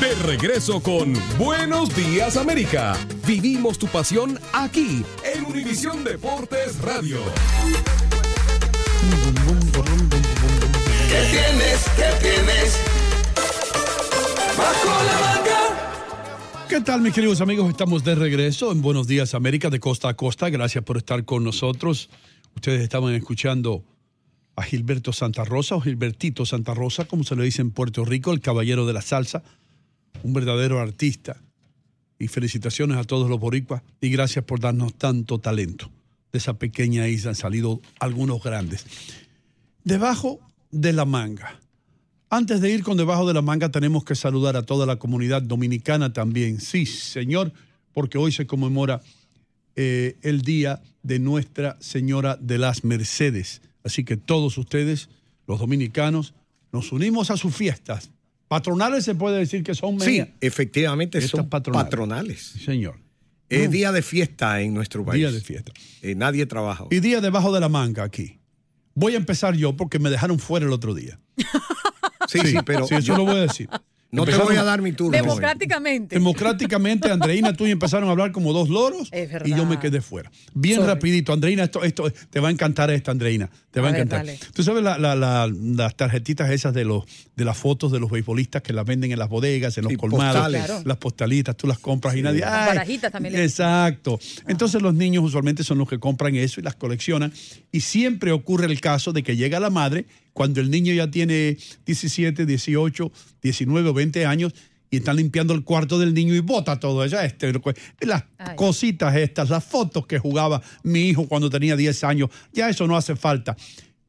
regreso con Buenos Días América. Vivimos tu pasión aquí en Univisión Deportes Radio. ¿Qué tienes? ¿Qué tienes? Bajo la manga. ¿Qué tal, mis queridos amigos? Estamos de regreso en Buenos Días América de costa a costa. Gracias por estar con nosotros. Ustedes estaban escuchando a Gilberto Santa Rosa o Gilbertito Santa Rosa, como se le dice en Puerto Rico, el caballero de la salsa, un verdadero artista. Y felicitaciones a todos los boricuas y gracias por darnos tanto talento. De esa pequeña isla han salido algunos grandes. Debajo de la manga. Antes de ir con debajo de la manga tenemos que saludar a toda la comunidad dominicana también. Sí, señor, porque hoy se conmemora eh, el día de Nuestra Señora de las Mercedes. Así que todos ustedes, los dominicanos, nos unimos a sus fiestas. Patronales se puede decir que son Sí, efectivamente Estas son patronales. patronales. Sí, señor. Es día de fiesta en nuestro país. Día de fiesta. Eh, nadie trabaja. hoy. Y día debajo de la manga aquí. Voy a empezar yo porque me dejaron fuera el otro día. Sí, sí, pero Sí, eso lo voy a decir. No te voy a dar mi turno. Democráticamente. Democráticamente, Andreina, tú y empezaron a hablar como dos loros Es y yo me quedé fuera. Bien Sorry. rapidito, Andreina, esto, esto te va a encantar esta, Andreina. Te va a, A ver, encantar. dale. Tú sabes la- la- la- las tarjetitas esas de los de las fotos de los beisbolistas que las venden en las bodegas, en los Sí, colmados, postales. Claro. las postalitas, tú las compras y nadie. Las ¡ay! barajitas también le- Exacto. Entonces los niños usualmente son los que compran eso y las coleccionan. Y siempre ocurre el caso de que llega la madre cuando el niño ya tiene 17, 18, 19 o 20 años y están limpiando el cuarto del niño y bota todo eso. Este, las Ay. cositas estas, las fotos que jugaba mi hijo cuando tenía 10 años, ya eso no hace falta.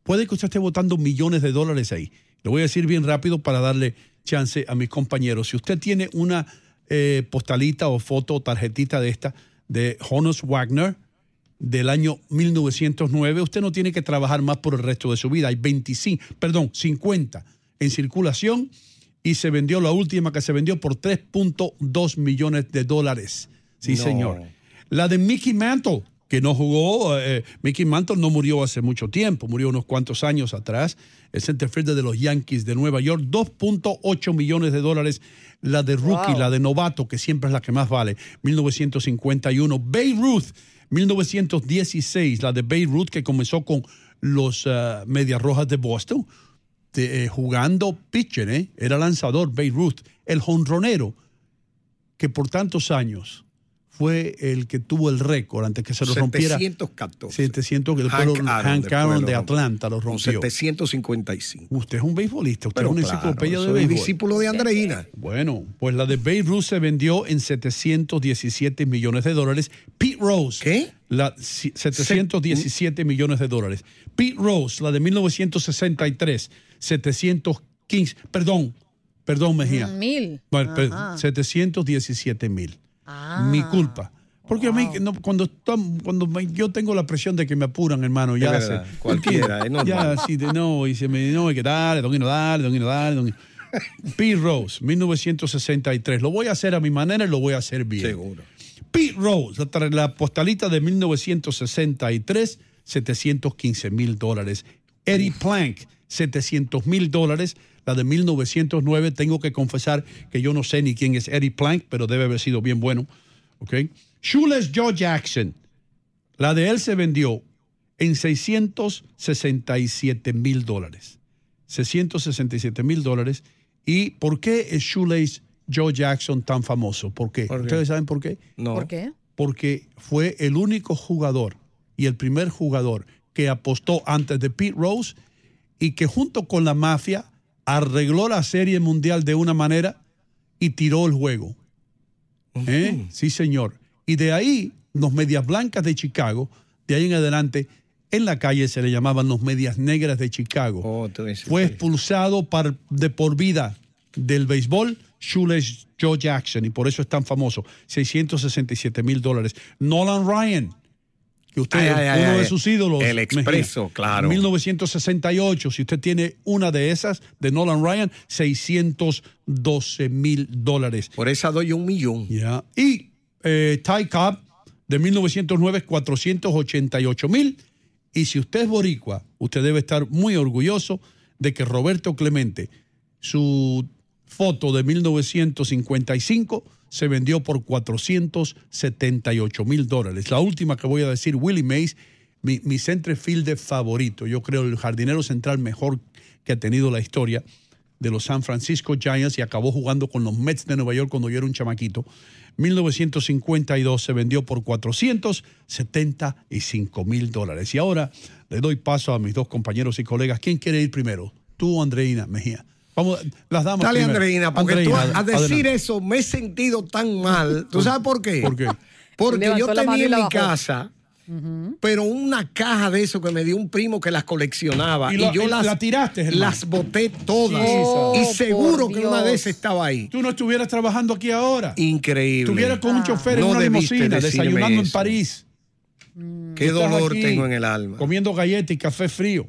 Puede que usted esté botando millones de dólares ahí. Lo voy a decir bien rápido para darle chance a mis compañeros. Si usted tiene una eh, postalita o foto o tarjetita de esta de Honus Wagner del año 1909, usted no tiene que trabajar más por el resto de su vida. Hay 25, perdón, 50 en circulación y se vendió la última que se vendió por 3.2 millones de dólares. Sí, No. señor. La de Mickey Mantle, que no jugó, eh, Mickey Mantle no murió hace mucho tiempo, murió unos cuantos años atrás. El centerfielder de los Yankees de Nueva York, 2.8 millones de dólares. La de rookie, Wow. la de novato, que siempre es la que más vale, 1951. Babe Ruth, 1916, la de Babe Ruth, que comenzó con los ah, Medias Rojas de Boston, eh, jugando pitcher, ¿eh? era lanzador, Babe Ruth, el jonronero, que por tantos años fue el que tuvo el récord antes que se lo rompiera. 714. 700, que después Hank Aaron Hank de. Atlanta lo rompió. 755. Usted es un beisbolista, usted Pero es una claro, enciclopedia de béisbol. discípulo de Andreina. Bueno, pues la de Babe Ruth se vendió en 717 millones de dólares. Pete Rose. ¿Qué? La, si- 717 millones de dólares. Pete Rose, la de 1963, 715, perdón, perdón Mejía. Mil. Bueno, per- Ajá. 717 mil. Ah. Mi culpa. Porque a mí, no, cuando, cuando me- yo tengo la presión de que me apuran, hermano, ya verdad, se- cualquiera, es normal. Ya, sí, de, no, y se me, no, hay que darle, dale, don Hino, dale, don Hino. Pete Rose, 1963. Lo voy a hacer a mi manera y lo voy a hacer bien. Seguro. Pete Rose, la, la postalita de 1963, 715 mil dólares. Eddie Plank, 700 mil dólares. La de 1909, tengo que confesar que yo no sé ni quién es Eddie Plank, pero debe haber sido bien bueno. ¿Ok? Shoeless Joe Jackson, la de él se vendió en 667 mil dólares. 667 mil dólares. ¿Y por qué es Shoelace Joe Jackson tan famoso? ¿Por qué? ¿Por qué? ¿Ustedes saben por qué? No. ¿Por qué? Porque fue el único jugador y el primer jugador que apostó antes de Pete Rose y que junto con la mafia arregló la serie mundial de una manera y tiró el juego. ¿Eh? Sí, señor. Y de ahí, los medias blancas de Chicago, de ahí en adelante, en la calle se le llamaban los medias negras de Chicago. Oh, Fue expulsado par- de por vida del béisbol Shoeless Joe Jackson y por eso es tan famoso. 667 mil dólares. Nolan Ryan, que usted Ay, ay, uno ay. de sus ídolos. El expreso, Mejía. claro. 1968, si usted tiene una de esas de Nolan Ryan, 612 mil dólares. Por esa doy un millón. Ya. Y eh, Ty Cobb de 1909, 488 mil. Y si usted es boricua, usted debe estar muy orgulloso de que Roberto Clemente, su foto de 1955 se vendió por 478 mil dólares. La última que voy a decir, Willie Mays, mi, mi centerfielder favorito, yo creo el jardinero central mejor que ha tenido la historia de los San Francisco Giants y acabó jugando con los Mets de Nueva York cuando yo era un chamaquito. 1952 se vendió por 475 mil dólares. Y ahora le doy paso a mis dos compañeros y colegas. ¿Quién quiere ir primero? Tú, Andreina Mejía. Vamos, las damos. Dale, primero. Andreina, porque Andreina, tú a decir adelante. eso me he sentido tan mal. ¿Tú sabes por qué? ¿Por qué? Porque yo tenía en mi casa, pero una caja de eso que me dio un primo que las coleccionaba. Y yo las, la tiraste, hermano. las boté todas. Oh, y seguro por que una esas estaba ahí. Tú no estuvieras trabajando aquí ahora. Increíble. Estuvieras con un chofer No en una limusina, desayunando en. París. Qué dolor tengo en el alma. Comiendo galletas y café frío.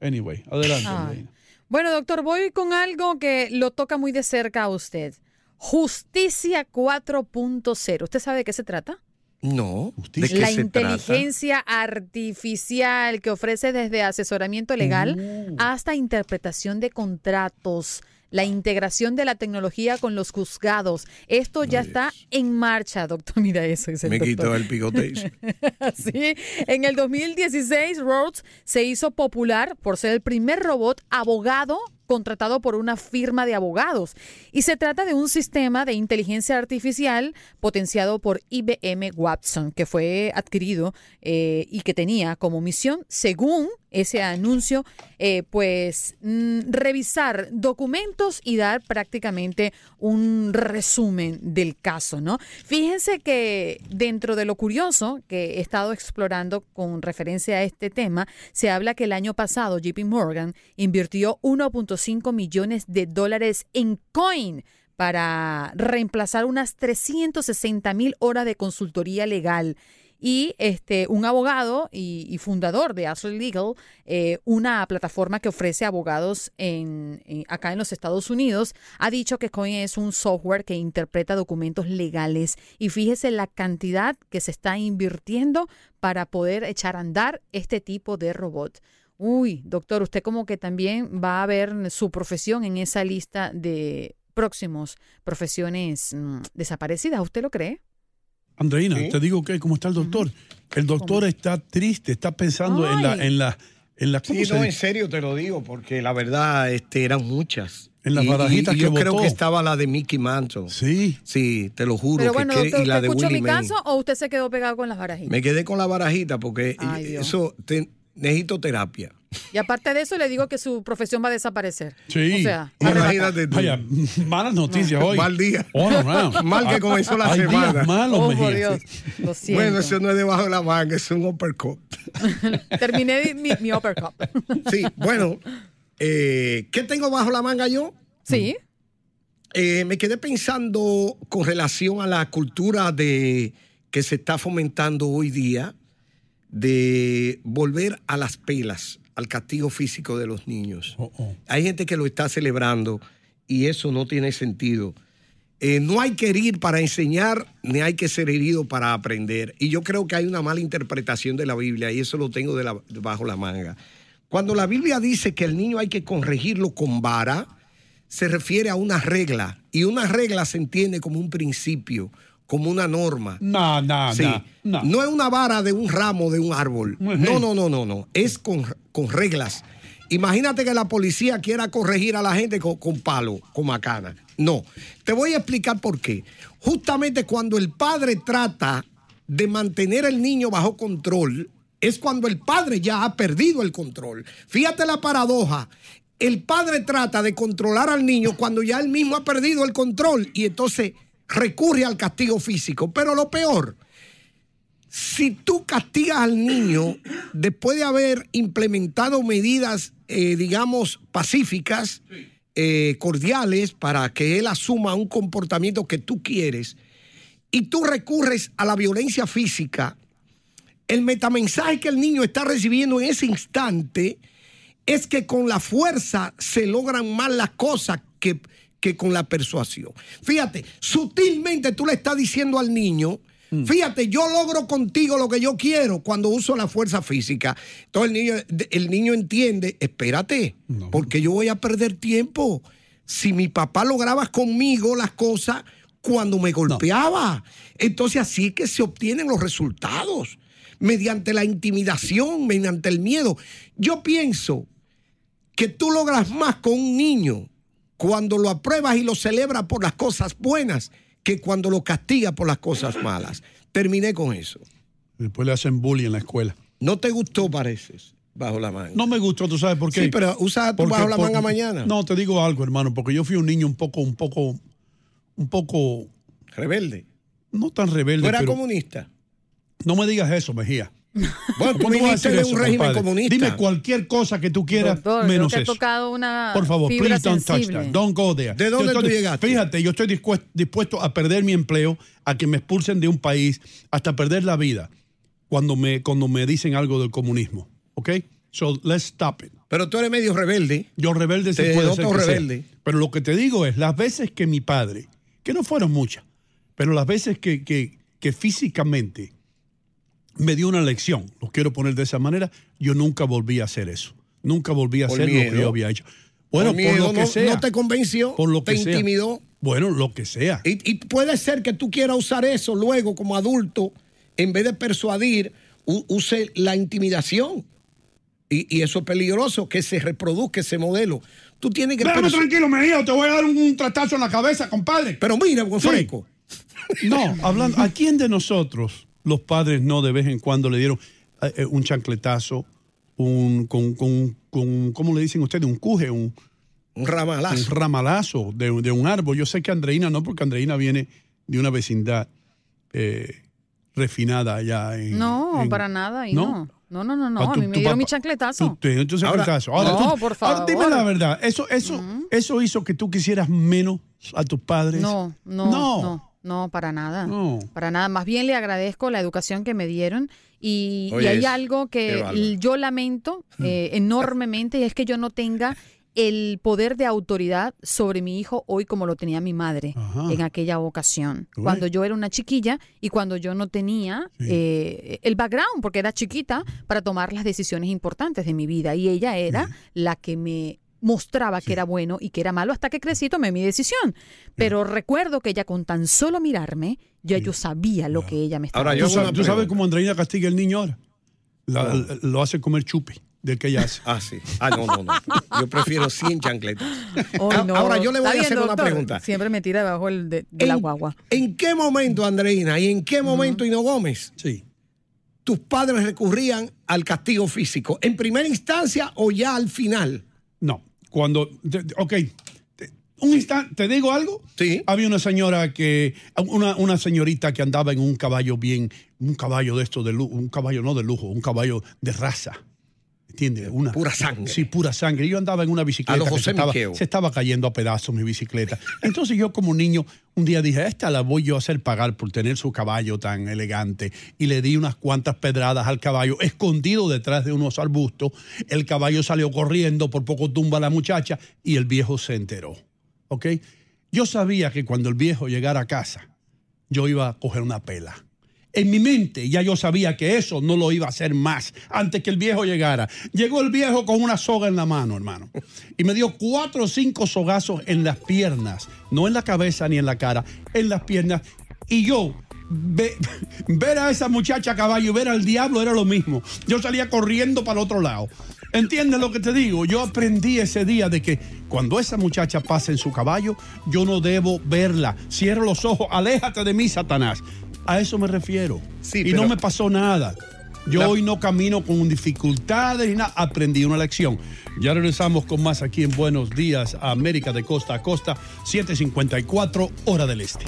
Anyway, adelante. Ay. Bueno, doctor, voy con algo que lo toca muy de cerca a usted. Justicia 4.0. ¿Usted sabe de qué se trata? No. Justicia. ¿De qué La se trata? inteligencia artificial que ofrece desde asesoramiento legal Uh. hasta interpretación de contratos, la integración de la tecnología con los juzgados. Esto ya está en marcha, doctor. Mira eso. dice Me quitó el picote. Sí, en el 2016 Rhodes se hizo popular por ser el primer robot abogado contratado por una firma de abogados. Y se trata de un sistema de inteligencia artificial potenciado por IBM Watson, que fue adquirido eh, y que tenía como misión, según ese anuncio, eh, pues mm, revisar documentos y dar prácticamente un resumen del caso, ¿no? Fíjense que dentro de lo curioso que he estado explorando con referencia a este tema, se habla que el año pasado JP Morgan invirtió 1.5 millones de dólares en coin para reemplazar unas 360 mil horas de consultoría legal. Y este, un abogado y, y fundador de Ashley Legal, eh, una plataforma que ofrece abogados en, en- acá en los Estados Unidos, ha dicho que Coin es un software que interpreta documentos legales. Y fíjese la cantidad que se está invirtiendo para poder echar a andar este tipo de robot. Uy, doctor, usted como que también va a ver su profesión en esa lista de próximos profesiones mm, desaparecidas. ¿Usted lo cree? Andreina, Sí. te digo que cómo está el doctor. El doctor está triste, está pensando en la, en la, en la, ¿cómo Sí, no, en serio te lo digo, porque la verdad este, eran muchas. En las Y- y- barajitas y que yo creo que estaba la de Mickey Mantle. Sí, Sí. te lo juro. Pero que bueno, que- doctor, y la ¿usted de escuchó Willie mi May. caso o usted se quedó pegado con las barajitas? Me quedé con la barajita porque Ay, eh, eso te- necesito terapia. Y aparte de eso, le digo que su profesión va a desaparecer. Sí. O sea, Imagínate tú. Vaya, malas noticias hoy. Mal día. All around. Mal que comenzó la Hay semana. días malos, oh, Mejía. por Dios. Lo siento. Bueno, eso no es debajo de la manga, es un uppercut. Terminé mi, mi uppercut. Sí, bueno, eh, ¿qué tengo bajo la manga yo? sí. Eh, me quedé pensando con relación a la cultura de que se está fomentando hoy día de volver a las pelas, al castigo físico de los niños. Oh, oh. Hay gente que lo está celebrando y eso no tiene sentido. Eh, no hay que herir para enseñar, ni hay que ser herido para aprender. Y yo creo que hay una mala interpretación de la Biblia y eso lo tengo de la- bajo la manga. Cuando la Biblia dice que el niño hay que corregirlo con vara, se refiere a una regla. Y una regla se entiende como un principio, como una norma. No, no, Sí. no, no. No es una vara de un ramo de un árbol. No, no, no, no, no. Es con, con reglas. Imagínate que la policía quiera corregir a la gente con, con palo, con macana. No. Te voy a explicar por qué. Justamente cuando el padre trata de mantener el niño bajo control, es cuando el padre ya ha perdido el control. Fíjate la paradoja. El padre trata de controlar al niño cuando ya él mismo ha perdido el control y entonces recurre al castigo físico. Pero lo peor, si tú castigas al niño después de haber implementado medidas, eh, digamos, pacíficas, eh, cordiales, para que él asuma un comportamiento que tú quieres, y tú recurres a la violencia física, el metamensaje que el niño está recibiendo en ese instante es que con la fuerza se logran más las cosas que, que con la persuasión. Fíjate, sutilmente tú le estás diciendo al niño, fíjate, yo logro contigo lo que yo quiero cuando uso la fuerza física. Entonces el niño, el niño entiende, espérate, porque yo voy a perder tiempo. si mi papá lograba conmigo las cosas cuando me golpeaba. Entonces así es que se obtienen los resultados, mediante la intimidación, mediante el miedo. Yo pienso que tú logras más con un niño cuando lo apruebas y lo celebras por las cosas buenas que cuando lo castigas por las cosas malas. Terminé con eso. Después le hacen bullying en la escuela. No te gustó, pareces, bajo la manga. No me gustó, ¿tú sabes por qué? Sí, pero usa Porque- bajo la por- manga mañana. No, te digo algo, hermano, porque yo fui un niño un poco, un poco, un poco, Rebelde. no tan rebelde. ¿Tú eras pero comunista? No me digas eso, Mejía. Bueno, tú ¿Cómo vas a eso, un régimen compadre? comunista. Dime cualquier cosa que tú quieras, Doctor, creo menos ha eso. tocado una Por favor, fibra please don't touch sensible. that. Don't go there. ¿De dónde Yo tú estoy- llegaste? Fíjate, yo estoy dispuesto, a perder mi empleo, a que me expulsen de un país, hasta perder la vida cuando me, cuando me dicen algo del comunismo. ¿Ok? So let's stop it. Pero tú eres medio rebelde. Yo rebelde se puede ser sea. rebelde. Pero lo que te digo es, las veces que mi padre, que no fueron muchas, pero las veces que, que, que físicamente me dio una lección, lo quiero poner de esa manera, yo nunca volví a hacer eso. Nunca volví a Por hacer lo que yo había hecho. Bueno, Por lo que no, sea. no te convenció, por lo te que sea. intimidó. Bueno, lo que sea. Y, y puede ser que tú quieras usar eso luego como adulto, en vez de persuadir, use la intimidación. Y, y eso es peligroso, que se reproduzca ese modelo. Tú tienes que... Déjame tranquilo, Mejía, te voy a dar un, un tratazo en la cabeza, compadre. Pero mira, Gonzaleco, No, hablando, ¿a quién de nosotros los padres no de vez en cuando le dieron eh, eh, un chancletazo, un, con, con, con, ¿cómo le dicen ustedes? Un cuje, un, un un ramalazo. ramalazo de, de un árbol. Yo sé que Andreina no, porque Andreina viene de una vecindad eh, refinada allá en... No, en- para nada. Y no. No, no, no, no. Ah, A tú- mí me dieron papá- mi chancletazo. Tú te dieron tu chancletazo. Ahora, no, tú- por ahora, dime favor. la verdad. Eso, eso, eso hizo que tú quisieras menos a tus padres. No, no, no, no, para nada. No. Para nada. Más bien le agradezco la educación que me dieron y, y hay algo que yo lamento eh, enormemente y es que yo no tenga el poder de autoridad sobre mi hijo hoy como lo tenía mi madre Ajá. en aquella ocasión, Uy. cuando yo era una chiquilla y cuando yo no tenía Sí. eh, el background, porque era chiquita, para tomar las decisiones importantes de mi vida y ella era la que me mostraba que era bueno y que era malo hasta que crecí y tomé mi decisión. Pero recuerdo que ella con tan solo mirarme, ya yo sabía lo que ella me estaba Ahora, yo ¿Tú, hago sabes, una tú sabes cómo Andreina castiga al niño ahora? La- Lo hace comer chupi del que ella hace. Ah, sí. Ah, no, no, no. Yo prefiero 100 chancletas. Ay, A- no. Ahora yo le voy Está a bien, hacer una pregunta. Siempre me tira debajo el de, de la ¿En- guagua. ¿En qué momento, Andreina, y en qué momento, Hino Gómez, Sí. tus padres recurrían al castigo físico? ¿En primera instancia o ya al final? No. Cuando. Ok. Un instante, ¿te digo algo? Sí. Había una señora que. Una, una señorita que andaba en un caballo bien. Un caballo de esto de lujo. Un caballo no de lujo, un caballo de raza. ¿Entiendes? Una, Pura sangre. Sí, pura sangre. Yo andaba en una bicicleta. A que José se, estaba, se estaba cayendo a pedazos mi bicicleta. Entonces yo como niño un día dije, esta la voy yo a hacer pagar por tener su caballo tan elegante. Y le di unas cuantas pedradas al caballo, escondido detrás de unos arbustos. El caballo salió corriendo, por poco tumba a la muchacha y el viejo se enteró. ¿Ok? Yo sabía que cuando el viejo llegara a casa, yo iba a coger una pela. En mi mente ya yo sabía que eso no lo iba a hacer más antes que el viejo llegara. Llegó el viejo con una soga en la mano, hermano, y me dio cuatro o cinco sogazos en las piernas, no en la cabeza ni en la cara, en las piernas. Y yo, ve- ver a esa muchacha a caballo y ver al diablo era lo mismo. Yo salía corriendo para el otro lado. ¿Entiendes lo que te digo? Yo aprendí ese día de que cuando esa muchacha pasa en su caballo, yo no debo verla. Cierro los ojos, aléjate de mí, Satanás. A eso me refiero. Sí, y pero- no me pasó nada. Yo La- hoy no camino con dificultades ni nada. Aprendí una lección. Ya regresamos con más aquí en Buenos Días, América de Costa a Costa, 754, hora del este.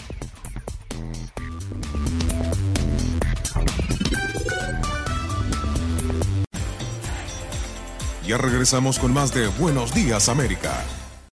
Ya regresamos con más de Buenos Días América.